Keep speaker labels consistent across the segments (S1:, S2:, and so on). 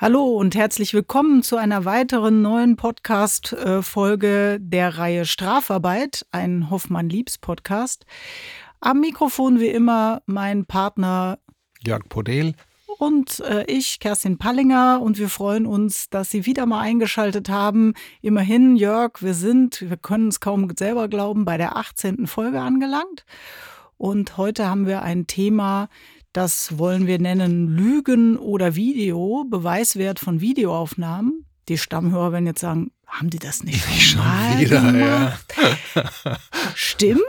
S1: Hallo und herzlich willkommen zu einer weiteren neuen Podcast-Folge der Reihe Strafarbeit, ein Hoffmann-Liebs-Podcast. Am Mikrofon wie immer mein Partner
S2: Jörg Podel
S1: und äh, ich, Kerstin Pallinger. Und wir freuen uns, dass Sie wieder mal eingeschaltet haben. Immerhin, Jörg, wir sind, wir können es kaum selber glauben, bei der 18. Folge angelangt. Und heute haben wir ein Thema, das wollen wir nennen Lügen oder Video, Beweiswert von Videoaufnahmen. Die Stammhörer werden jetzt sagen, haben die das nicht, nicht schon wieder? Gemacht? Ja. Stimmt,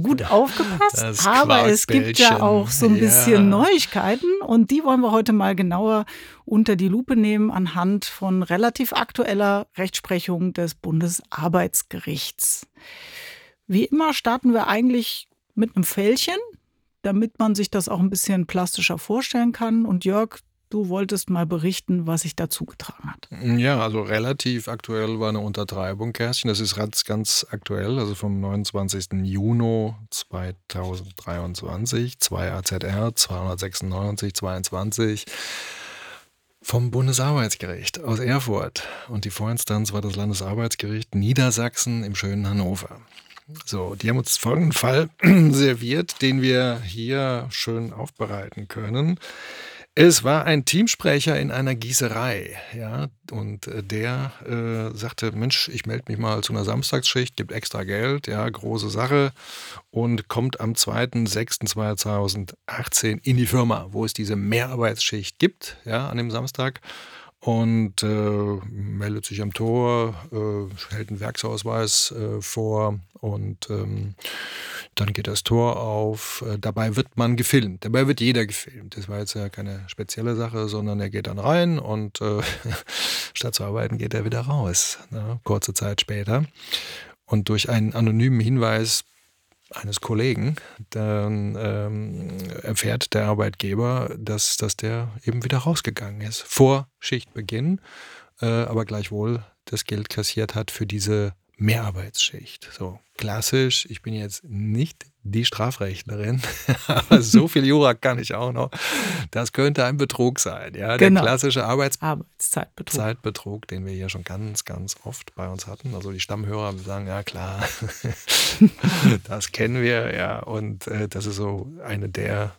S1: gut aufgepasst. Aber es gibt ja auch so ein bisschen ja. Neuigkeiten und die wollen wir heute mal genauer unter die Lupe nehmen anhand von relativ aktueller Rechtsprechung des Bundesarbeitsgerichts. Wie immer starten wir eigentlich mit einem Fällchen, damit man sich das auch ein bisschen plastischer vorstellen kann. Und Jörg, du wolltest mal berichten, was sich dazu getragen hat.
S2: Ja, also relativ aktuell war eine Untertreibung, Kerstin. Das ist ganz, ganz aktuell, also vom 29. Juni 2023, 2 AZR 296 22 vom Bundesarbeitsgericht aus Erfurt. Und die Vorinstanz war das Landesarbeitsgericht Niedersachsen im schönen Hannover. So, die haben uns folgenden Fall serviert, den wir hier schön aufbereiten können. Es war ein Teamsprecher in einer Gießerei, ja, und äh, der äh, sagte, Mensch, ich melde mich mal zu einer Samstagsschicht, gibt extra Geld, ja, große Sache und kommt am 2.6.2018 in die Firma, wo es diese Mehrarbeitsschicht gibt, ja, an dem Samstag und äh, meldet sich am Tor, äh, hält einen Werksausweis äh, vor und ähm, dann geht das Tor auf. Äh, dabei wird man gefilmt. Dabei wird jeder gefilmt. Das war jetzt ja keine spezielle Sache, sondern er geht dann rein und äh, statt zu arbeiten geht er wieder raus, ne? kurze Zeit später. Und durch einen anonymen Hinweis eines Kollegen, dann ähm, erfährt der Arbeitgeber, dass, dass der eben wieder rausgegangen ist, vor Schichtbeginn, äh, aber gleichwohl das Geld kassiert hat für diese Mehrarbeitsschicht. So klassisch, ich bin jetzt nicht die Strafrechtlerin, aber so viel Jura kann ich auch noch. Das könnte ein Betrug sein, ja, genau. der klassische Arbeits Arbeitszeitbetrug, Zeitbetrug, den wir hier schon ganz, ganz oft bei uns hatten. Also die Stammhörer sagen, ja klar, das kennen wir, ja, und äh, das ist so eine der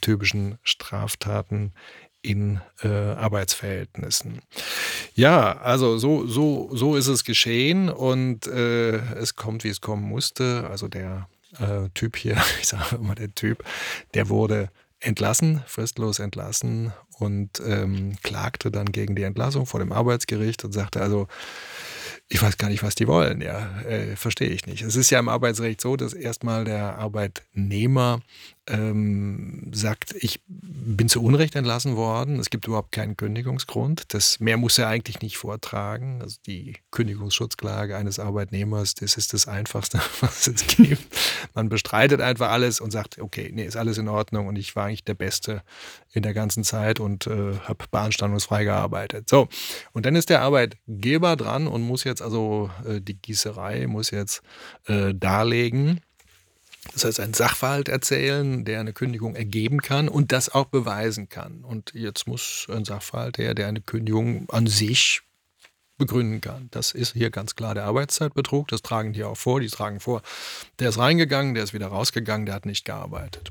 S2: typischen Straftaten, in äh, Arbeitsverhältnissen. Ja, also so, so, so ist es geschehen und äh, es kommt, wie es kommen musste. Also der äh, Typ hier, ich sage immer der Typ, der wurde entlassen, fristlos entlassen und ähm, klagte dann gegen die Entlassung vor dem Arbeitsgericht und sagte also, ich weiß gar nicht, was die wollen, ja, äh, verstehe ich nicht. Es ist ja im Arbeitsrecht so, dass erstmal der Arbeitnehmer ähm, sagt, ich bin zu Unrecht entlassen worden, es gibt überhaupt keinen Kündigungsgrund. Das mehr muss er eigentlich nicht vortragen. Also die Kündigungsschutzklage eines Arbeitnehmers, das ist das Einfachste, was es gibt. Man bestreitet einfach alles und sagt, okay, nee, ist alles in Ordnung und ich war eigentlich der Beste in der ganzen Zeit und äh, habe beanstandungsfrei gearbeitet. So, und dann ist der Arbeitgeber dran und muss jetzt also äh, die Gießerei muss jetzt äh, darlegen, das heißt, einen Sachverhalt erzählen, der eine Kündigung ergeben kann und das auch beweisen kann. Und jetzt muss ein Sachverhalt her, der eine Kündigung an sich begründen kann. Das ist hier ganz klar der Arbeitszeitbetrug. Das tragen die auch vor. Die tragen vor, der ist reingegangen, der ist wieder rausgegangen, der hat nicht gearbeitet.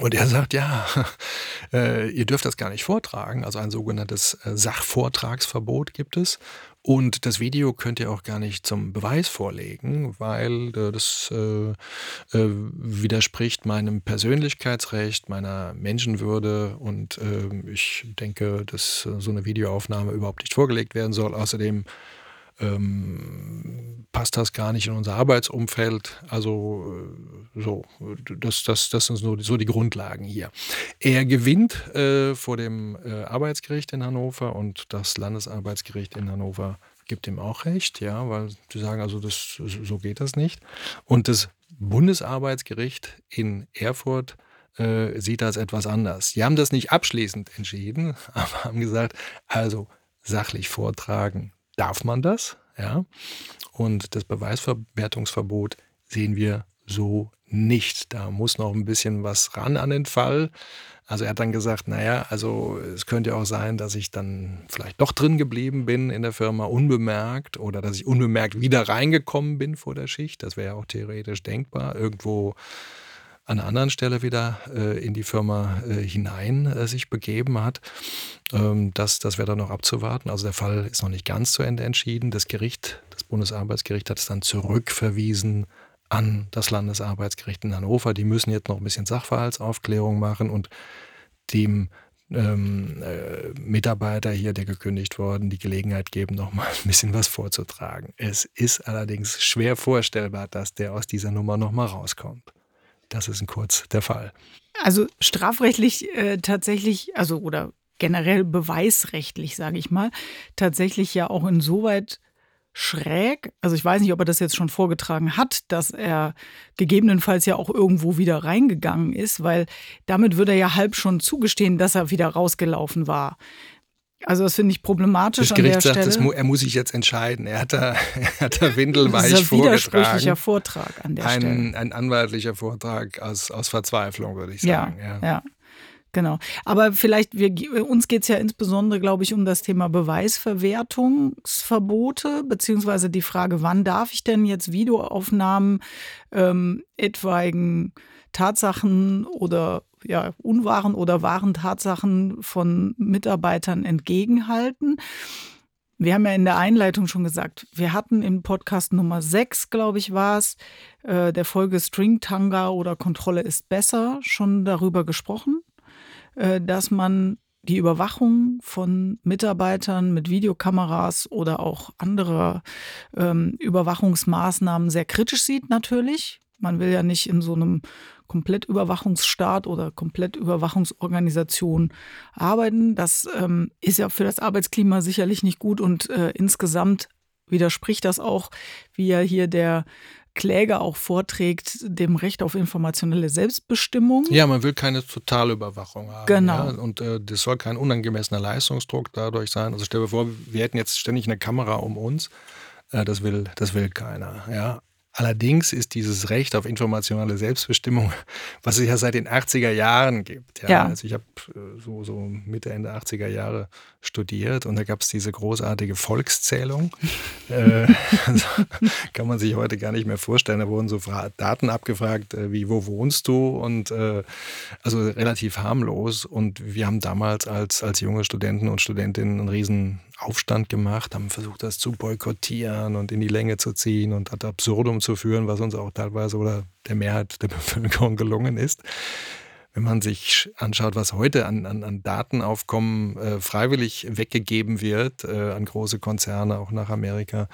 S2: Und er sagt, ja, äh, ihr dürft das gar nicht vortragen. Also ein sogenanntes äh, Sachvortragsverbot gibt es. Und das Video könnt ihr auch gar nicht zum Beweis vorlegen, weil äh, das äh, äh, widerspricht meinem Persönlichkeitsrecht, meiner Menschenwürde. Und äh, ich denke, dass so eine Videoaufnahme überhaupt nicht vorgelegt werden soll. Außerdem ähm, passt das gar nicht in unser Arbeitsumfeld. Also äh, so, das, das, das sind so, so die Grundlagen hier. Er gewinnt äh, vor dem äh, Arbeitsgericht in Hannover und das Landesarbeitsgericht in Hannover gibt ihm auch recht, ja, weil sie sagen, also das, so geht das nicht. Und das Bundesarbeitsgericht in Erfurt äh, sieht das etwas anders. Die haben das nicht abschließend entschieden, aber haben gesagt, also sachlich vortragen darf man das, ja. Und das Beweisverwertungsverbot sehen wir so nicht. Da muss noch ein bisschen was ran an den Fall. Also er hat dann gesagt, naja, also es könnte auch sein, dass ich dann vielleicht doch drin geblieben bin in der Firma unbemerkt oder dass ich unbemerkt wieder reingekommen bin vor der Schicht. Das wäre ja auch theoretisch denkbar. Irgendwo an einer anderen Stelle wieder äh, in die Firma äh, hinein äh, sich begeben hat. Ähm, das das wäre dann noch abzuwarten. Also der Fall ist noch nicht ganz zu Ende entschieden. Das Gericht, das Bundesarbeitsgericht hat es dann zurückverwiesen an das Landesarbeitsgericht in Hannover. Die müssen jetzt noch ein bisschen Sachverhaltsaufklärung machen und dem ähm, äh, Mitarbeiter hier, der gekündigt worden, die Gelegenheit geben, noch mal ein bisschen was vorzutragen. Es ist allerdings schwer vorstellbar, dass der aus dieser Nummer noch mal rauskommt. Das ist in kurz der Fall.
S1: Also strafrechtlich äh, tatsächlich, also oder generell beweisrechtlich, sage ich mal, tatsächlich ja auch insoweit schräg. Also ich weiß nicht, ob er das jetzt schon vorgetragen hat, dass er gegebenenfalls ja auch irgendwo wieder reingegangen ist, weil damit würde er ja halb schon zugestehen, dass er wieder rausgelaufen war. Also das finde ich problematisch
S2: das Gericht
S1: an der
S2: sagt,
S1: Stelle.
S2: Mu er muss sich jetzt entscheiden. Er hat da, er hat da windelweich
S1: das ist ein widersprüchlicher Vortrag an der
S2: ein,
S1: Stelle.
S2: ein anwaltlicher Vortrag aus, aus Verzweiflung, würde ich
S1: Ja,
S2: sagen. Ja,
S1: ja. Genau. Aber vielleicht, wir, uns geht es ja insbesondere, glaube ich, um das Thema Beweisverwertungsverbote, beziehungsweise die Frage, wann darf ich denn jetzt Videoaufnahmen ähm, etwaigen Tatsachen oder ja, unwahren oder wahren Tatsachen von Mitarbeitern entgegenhalten. Wir haben ja in der Einleitung schon gesagt, wir hatten im Podcast Nummer 6, glaube ich, war es, äh, der Folge Stringtanga oder Kontrolle ist besser, schon darüber gesprochen, äh, dass man die Überwachung von Mitarbeitern mit Videokameras oder auch andere ähm, Überwachungsmaßnahmen sehr kritisch sieht, natürlich. Man will ja nicht in so einem Komplettüberwachungsstaat oder Komplettüberwachungsorganisation arbeiten. Das ähm, ist ja für das Arbeitsklima sicherlich nicht gut und äh, insgesamt widerspricht das auch, wie ja hier der Kläger auch vorträgt, dem Recht auf informationelle Selbstbestimmung.
S2: Ja, man will keine Totalüberwachung haben.
S1: Genau.
S2: Ja? Und äh, das soll kein unangemessener Leistungsdruck dadurch sein. Also stell dir vor, wir hätten jetzt ständig eine Kamera um uns. Äh, das, will, das will keiner. Ja? Allerdings ist dieses Recht auf informationelle Selbstbestimmung, was es ja seit den 80er Jahren gibt. Ja.
S1: Ja.
S2: Also ich habe äh, so, so Mitte, Ende 80er Jahre studiert und da gab es diese großartige Volkszählung. äh, also kann man sich heute gar nicht mehr vorstellen. Da wurden so Fra Daten abgefragt, äh, wie wo wohnst du und äh, also relativ harmlos. Und wir haben damals als, als junge Studenten und Studentinnen einen riesen Aufstand gemacht, haben versucht, das zu boykottieren und in die Länge zu ziehen und ad absurdum zu führen, was uns auch teilweise oder der Mehrheit der Bevölkerung gelungen ist. Wenn man sich anschaut, was heute an, an, an Datenaufkommen äh, freiwillig weggegeben wird äh, an große Konzerne, auch nach Amerika,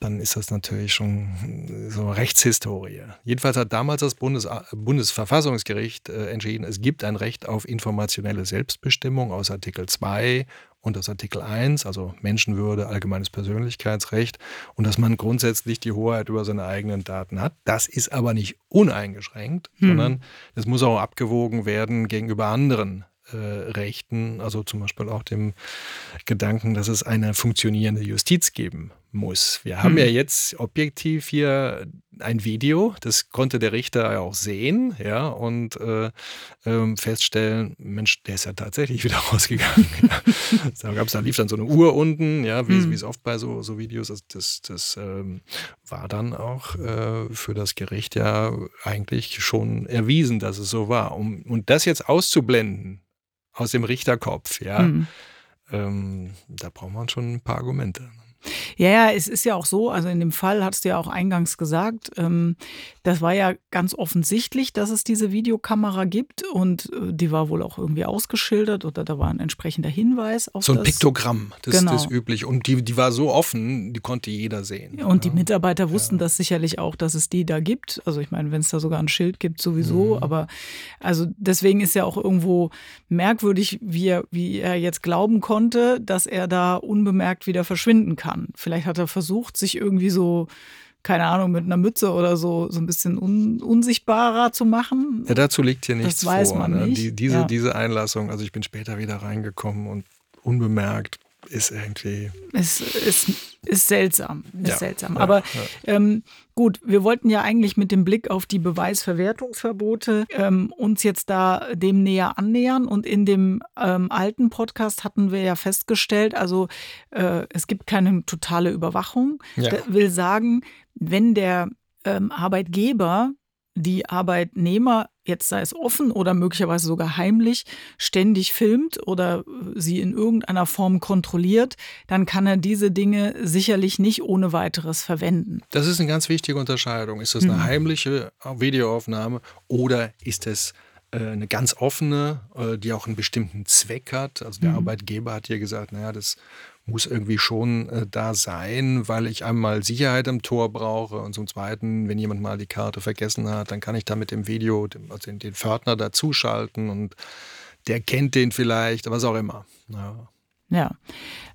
S2: dann ist das natürlich schon so Rechtshistorie. Jedenfalls hat damals das Bundes Bundesverfassungsgericht äh, entschieden, es gibt ein Recht auf informationelle Selbstbestimmung aus Artikel 2 und aus Artikel 1, also Menschenwürde, allgemeines Persönlichkeitsrecht und dass man grundsätzlich die Hoheit über seine eigenen Daten hat. Das ist aber nicht uneingeschränkt,
S1: Hm.
S2: sondern es muss auch abgewogen werden gegenüber anderen äh, Rechten, also zum Beispiel auch dem Gedanken, dass es eine funktionierende Justiz geben muss. Wir haben
S1: Hm.
S2: ja jetzt objektiv hier ein Video, das konnte der Richter ja auch sehen, ja, und äh, ähm, feststellen, Mensch, der ist ja tatsächlich wieder rausgegangen. Da gab's, da lief dann so eine Uhr unten, ja, wie,
S1: Hm.
S2: es oft bei so, so Videos ist. Das, das ähm, war dann auch äh, für das Gericht ja eigentlich schon erwiesen, dass es so war. Um, und das jetzt auszublenden aus dem Richterkopf, ja,
S1: Hm.
S2: ähm, da braucht man schon ein paar Argumente.
S1: Ja, ja, es ist ja auch so, also in dem Fall hast du ja auch eingangs gesagt, ähm, das war ja ganz offensichtlich, dass es diese Videokamera gibt und äh, die war wohl auch irgendwie ausgeschildert oder da war ein entsprechender Hinweis auf
S2: So ein
S1: das.
S2: Piktogramm, das,
S1: Genau.
S2: das ist üblich. Und die, die war so offen, die konnte jeder sehen.
S1: Und die
S2: ja.
S1: Mitarbeiter wussten das sicherlich auch, dass es die da gibt. Also ich meine, wenn es da sogar ein Schild gibt, sowieso.
S2: Mhm.
S1: Aber also deswegen ist ja auch irgendwo merkwürdig, wie er, wie er jetzt glauben konnte, dass er da unbemerkt wieder verschwinden kann. Vielleicht hat er versucht, sich irgendwie so, keine Ahnung, mit einer Mütze oder so, so ein bisschen un, unsichtbarer zu machen.
S2: Ja, dazu liegt hier
S1: Das
S2: nichts
S1: weiß
S2: vor.
S1: man
S2: ne?
S1: nicht.
S2: Die, diese,
S1: Ja.
S2: diese Einlassung, also ich bin später wieder reingekommen und unbemerkt ist irgendwie.
S1: Es ist, ist seltsam. Ist
S2: Ja,
S1: seltsam.
S2: ja,
S1: Aber
S2: ja.
S1: Ähm, gut, wir wollten ja eigentlich mit dem Blick auf die Beweisverwertungsverbote ähm, uns jetzt da dem näher annähern. Und in dem ähm, alten Podcast hatten wir ja festgestellt, also äh, es gibt keine totale Überwachung. Will sagen, wenn der ähm, Arbeitgeber die Arbeitnehmer, jetzt sei es offen oder möglicherweise sogar heimlich, ständig filmt oder äh, sie in irgendeiner Form kontrolliert, dann kann er diese Dinge sicherlich nicht ohne weiteres verwenden.
S2: Das ist eine ganz wichtige Unterscheidung. Ist das eine heimliche Videoaufnahme oder ist es äh, eine ganz offene, äh, die auch einen bestimmten Zweck hat? Also der Arbeitgeber hat hier gesagt, naja, das muss irgendwie schon äh, da sein, weil ich einmal Sicherheit am Tor brauche und zum Zweiten, wenn jemand mal die Karte vergessen hat, dann kann ich da mit dem Video, dem, also den, den Pförtner dazuschalten und der kennt den vielleicht, was auch immer. Ja.
S1: Ja.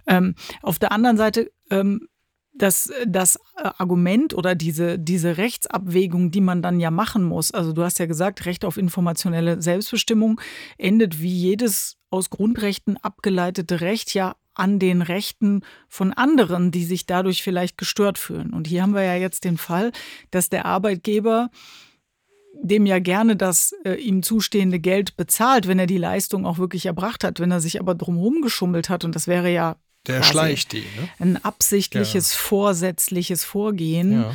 S1: Ähm, auf der anderen Seite, ähm, das, das äh, Argument oder diese, diese Rechtsabwägung, die man dann ja machen muss, also du hast ja gesagt, Recht auf informationelle Selbstbestimmung endet wie jedes aus Grundrechten abgeleitete Recht ja an den Rechten von anderen, die sich dadurch vielleicht gestört fühlen. Und hier haben wir ja jetzt den Fall, dass der Arbeitgeber dem ja gerne das äh, ihm zustehende Geld bezahlt, wenn er die Leistung auch wirklich erbracht hat. Wenn er sich aber drumherum geschummelt hat, und das wäre ja
S2: Der schleicht die. Ne?
S1: ein absichtliches, vorsätzliches Vorgehen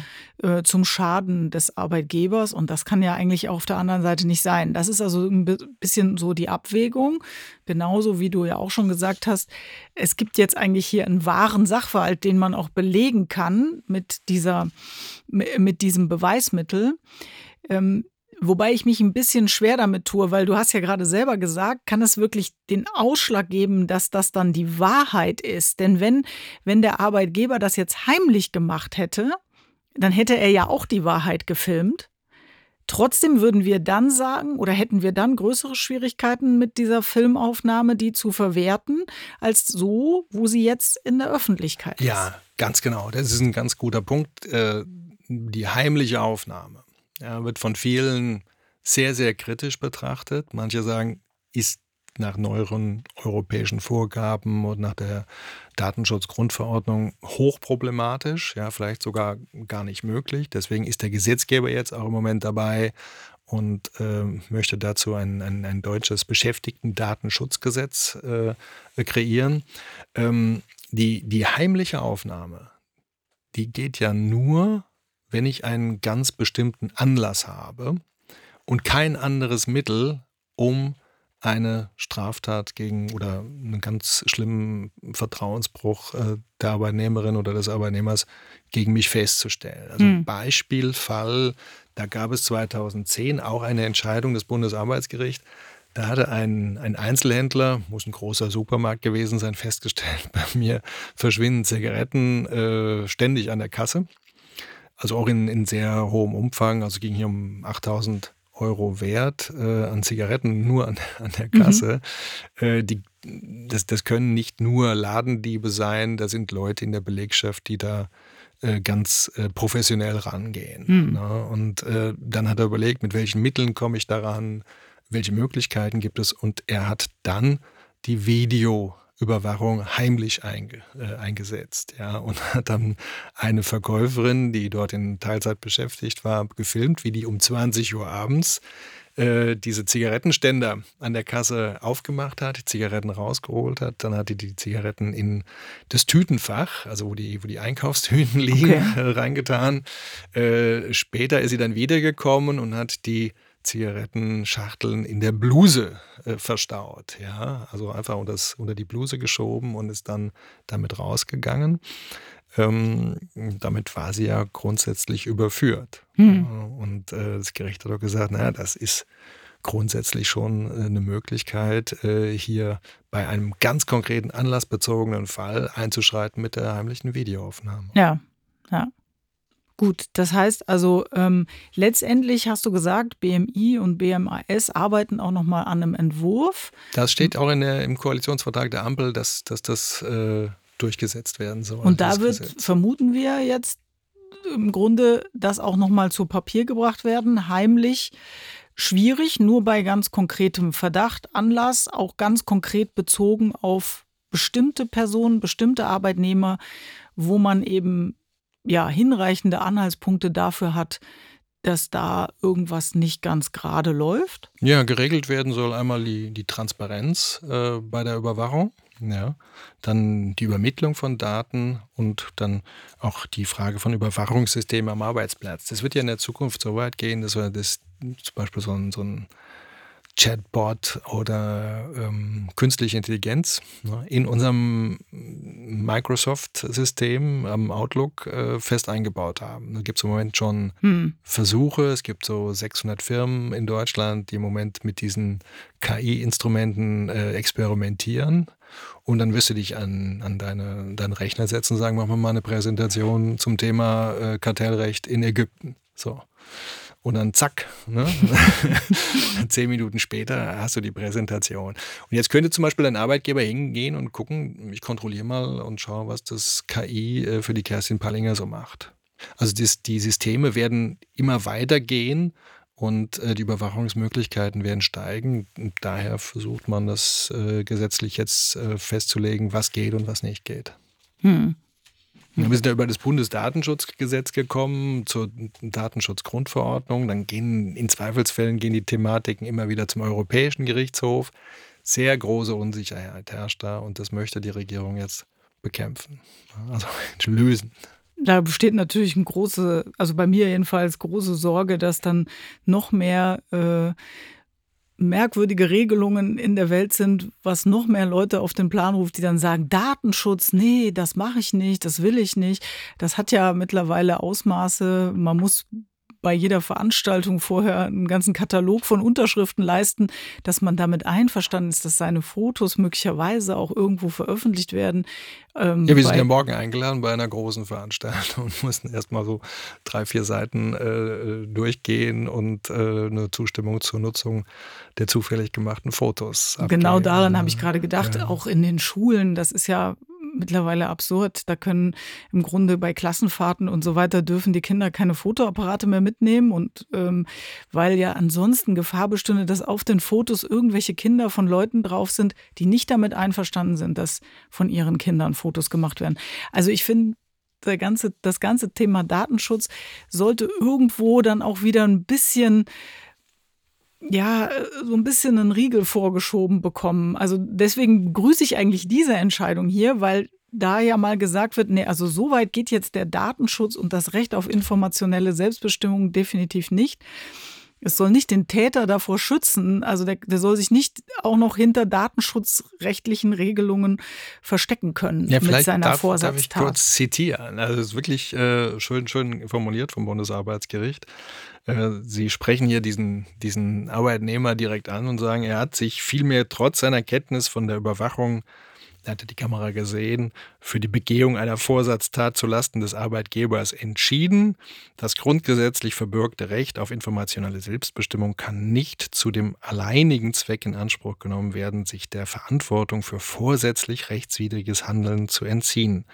S1: äh, zum Schaden des Arbeitgebers. Und das kann ja eigentlich auch auf der anderen Seite nicht sein. Das ist also ein bi- bisschen so die Abwägung. Genauso wie du ja auch schon gesagt hast, es gibt jetzt eigentlich hier einen wahren Sachverhalt, den man auch belegen kann mit, dieser, mit diesem Beweismittel. Ähm, Wobei ich mich ein bisschen schwer damit tue, weil du hast ja gerade selber gesagt, kann es wirklich den Ausschlag geben, dass das dann die Wahrheit ist? Denn wenn, wenn der Arbeitgeber das jetzt heimlich gemacht hätte, dann hätte er ja auch die Wahrheit gefilmt. Trotzdem würden wir dann sagen oder hätten wir dann größere Schwierigkeiten mit dieser Filmaufnahme, die zu verwerten, als so, wo sie jetzt in der Öffentlichkeit ist.
S2: Ja, ganz genau. Das ist ein ganz guter Punkt. Äh, Die heimliche Aufnahme ja, wird von vielen sehr, sehr kritisch betrachtet. Manche sagen, ist nach neueren europäischen Vorgaben und nach der Datenschutzgrundverordnung hochproblematisch, ja, vielleicht sogar gar nicht möglich. Deswegen ist der Gesetzgeber jetzt auch im Moment dabei und äh, möchte dazu ein, ein, ein deutsches Beschäftigtendatenschutzgesetz äh, kreieren. Ähm, die, die heimliche Aufnahme, die geht ja nur, wenn ich einen ganz bestimmten Anlass habe und kein anderes Mittel, um eine Straftat gegen oder einen ganz schlimmen Vertrauensbruch äh, der Arbeitnehmerin oder des Arbeitnehmers gegen mich festzustellen. Also
S1: Hm.
S2: Beispielfall, da gab es 2010 auch eine Entscheidung des Bundesarbeitsgerichts. Da hatte ein, ein Einzelhändler, muss ein großer Supermarkt gewesen sein, festgestellt, bei mir verschwinden Zigaretten äh, ständig an der Kasse. Also auch in, in sehr hohem Umfang. Also ging hier um 8000 Euro Wert äh, an Zigaretten nur an, an der Kasse. Äh, die, das, das können nicht nur Ladendiebe sein, da sind Leute in der Belegschaft, die da äh, ganz äh, professionell rangehen.
S1: Hm.
S2: Ne? Und äh, dann hat er überlegt, mit welchen Mitteln komme ich daran, welche Möglichkeiten gibt es. Und er hat dann die Videoüberwachung heimlich einge, äh, eingesetzt. Ja? Und hat dann eine Verkäuferin, die dort in Teilzeit beschäftigt war, gefilmt, wie die um 20 Uhr abends äh, diese Zigarettenständer an der Kasse aufgemacht hat, die Zigaretten rausgeholt hat. Dann hat die die Zigaretten in das Tütenfach, also wo die, wo die Einkaufstüten liegen,
S1: Okay.
S2: äh, reingetan. Später ist sie dann wiedergekommen und hat die Zigarettenschachteln in der Bluse äh, verstaut. Ja, also einfach unter, das, unter die Bluse geschoben und ist dann damit rausgegangen. Ähm, damit war sie ja grundsätzlich überführt.
S1: Hm.
S2: Und äh, das Gericht hat auch gesagt, naja, das ist grundsätzlich schon äh, eine Möglichkeit, äh, hier bei einem ganz konkreten anlassbezogenen Fall einzuschreiten mit der heimlichen Videoaufnahme.
S1: Ja, ja. Gut, das heißt also, ähm, letztendlich hast du gesagt, BMI und BMAS arbeiten auch nochmal an einem Entwurf.
S2: Das steht auch in der, im Koalitionsvertrag der Ampel, dass, dass das äh, durchgesetzt werden soll.
S1: Und da wird,
S2: Gesetz.
S1: vermuten wir jetzt im Grunde, das auch nochmal zu Papier gebracht werden, heimlich. Schwierig, nur bei ganz konkretem Verdacht, Anlass, auch ganz konkret bezogen auf bestimmte Personen, bestimmte Arbeitnehmer, wo man eben ja hinreichende Anhaltspunkte dafür hat, dass da irgendwas nicht ganz gerade läuft?
S2: Ja, geregelt werden soll einmal die, die Transparenz äh, bei der Überwachung. Ja, dann die Übermittlung von Daten und dann auch die Frage von Überwachungssystemen am Arbeitsplatz. Das wird ja in der Zukunft so weit gehen, dass wir das zum Beispiel so ein, so ein Chatbot oder ähm, künstliche Intelligenz ne, in unserem Microsoft-System am Outlook äh, fest eingebaut haben. Da gibt es im Moment schon hm. Versuche. Es gibt so 600 Firmen in Deutschland, die im Moment mit diesen KI-Instrumenten äh, experimentieren. Und dann wirst du dich an, an deine, deinen Rechner setzen und sagen, machen wir mal eine Präsentation zum Thema äh, Kartellrecht in Ägypten. So. Und dann zack, ne? zehn Minuten später hast du die Präsentation. Und jetzt könnte zum Beispiel ein Arbeitgeber hingehen und gucken, ich kontrolliere mal und schaue, was das KI äh, für die Kerstin Pallinger so macht. Also das, die Systeme werden immer weiter gehen und äh, die Überwachungsmöglichkeiten werden steigen. Und daher versucht man das äh, gesetzlich jetzt festzulegen, was geht und was nicht geht. Hm. Wir sind ja über das Bundesdatenschutzgesetz gekommen, zur Datenschutzgrundverordnung. Dann gehen in Zweifelsfällen gehen die Thematiken immer wieder zum Europäischen Gerichtshof. Sehr große Unsicherheit herrscht da und das möchte die Regierung jetzt bekämpfen, also lösen.
S1: Da besteht natürlich eine große, also bei mir jedenfalls große Sorge, dass dann noch mehr äh, merkwürdige Regelungen in der Welt sind, was noch mehr Leute auf den Plan ruft, die dann sagen, Datenschutz, nee, das mache ich nicht, das will ich nicht. Das hat ja mittlerweile Ausmaße, man muss bei jeder Veranstaltung vorher einen ganzen Katalog von Unterschriften leisten, dass man damit einverstanden ist, dass seine Fotos möglicherweise auch irgendwo veröffentlicht werden.
S2: Ähm, ja, wir sind ja morgen eingeladen bei einer großen Veranstaltung und mussten erstmal so drei, vier Seiten äh, durchgehen und äh, eine Zustimmung zur Nutzung der zufällig gemachten Fotos.
S1: Abgeben. Genau daran habe ich gerade gedacht, ja. auch in den Schulen, das ist ja mittlerweile absurd. Da können im Grunde bei Klassenfahrten und so weiter dürfen die Kinder keine Fotoapparate mehr mitnehmen und ähm, weil ja ansonsten Gefahr bestünde, dass auf den Fotos irgendwelche Kinder von Leuten drauf sind, die nicht damit einverstanden sind, dass von ihren Kindern Fotos gemacht werden. Also ich finde, ganze, das ganze Thema Datenschutz sollte irgendwo dann auch wieder ein bisschen ja, so ein bisschen einen Riegel vorgeschoben bekommen. Also deswegen begrüße ich eigentlich diese Entscheidung hier, weil da ja mal gesagt wird, nee, also so weit geht jetzt der Datenschutz und das Recht auf informationelle Selbstbestimmung definitiv nicht. Es soll nicht den Täter davor schützen, also der, der soll sich nicht auch noch hinter datenschutzrechtlichen Regelungen verstecken können
S2: ja, mit seiner darf, Vorsatztat. Darf ich kurz zitieren? Also es ist wirklich äh, schön, schön formuliert vom Bundesarbeitsgericht. Äh, Sie sprechen hier diesen, diesen Arbeitnehmer direkt an und sagen, er hat sich vielmehr trotz seiner Kenntnis von der Überwachung er hatte die Kamera gesehen, für die Begehung einer Vorsatztat zulasten des Arbeitgebers entschieden. Das grundgesetzlich verbürgte Recht auf informationelle Selbstbestimmung kann nicht zu dem alleinigen Zweck in Anspruch genommen werden, sich der Verantwortung für vorsätzlich rechtswidriges Handeln zu entziehen.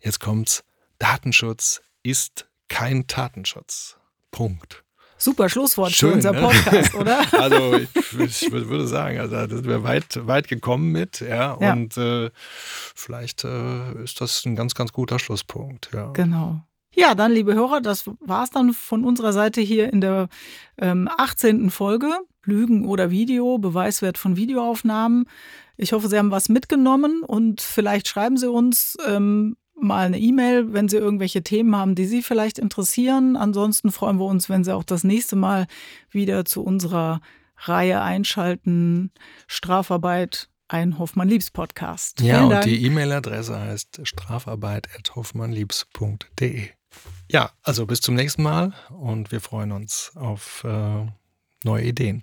S2: Jetzt kommt's. Datenschutz ist kein Tatenschutz. Punkt.
S1: Super Schlusswort Schön, für unser ne? Podcast, oder?
S2: Also ich, ich, würde sagen, also da sind wir weit, weit gekommen mit, ja. ja. Und äh, vielleicht äh, ist das ein ganz, ganz guter Schlusspunkt, ja.
S1: Genau. Ja, dann, liebe Hörer, das war es dann von unserer Seite hier in der ähm, 18. Folge. Lügen oder Video, Beweiswert von Videoaufnahmen. Ich hoffe, Sie haben was mitgenommen und vielleicht schreiben Sie uns, ähm, mal eine E-Mail, wenn Sie irgendwelche Themen haben, die Sie vielleicht interessieren. Ansonsten freuen wir uns, wenn Sie auch das nächste Mal wieder zu unserer Reihe einschalten. Strafarbeit, ein Hoffmann-Liebs-Podcast.
S2: Ja, und die E-Mail-Adresse heißt strafarbeit.hoffmannliebs.de. Ja, also bis zum nächsten Mal und wir freuen uns auf äh, neue Ideen.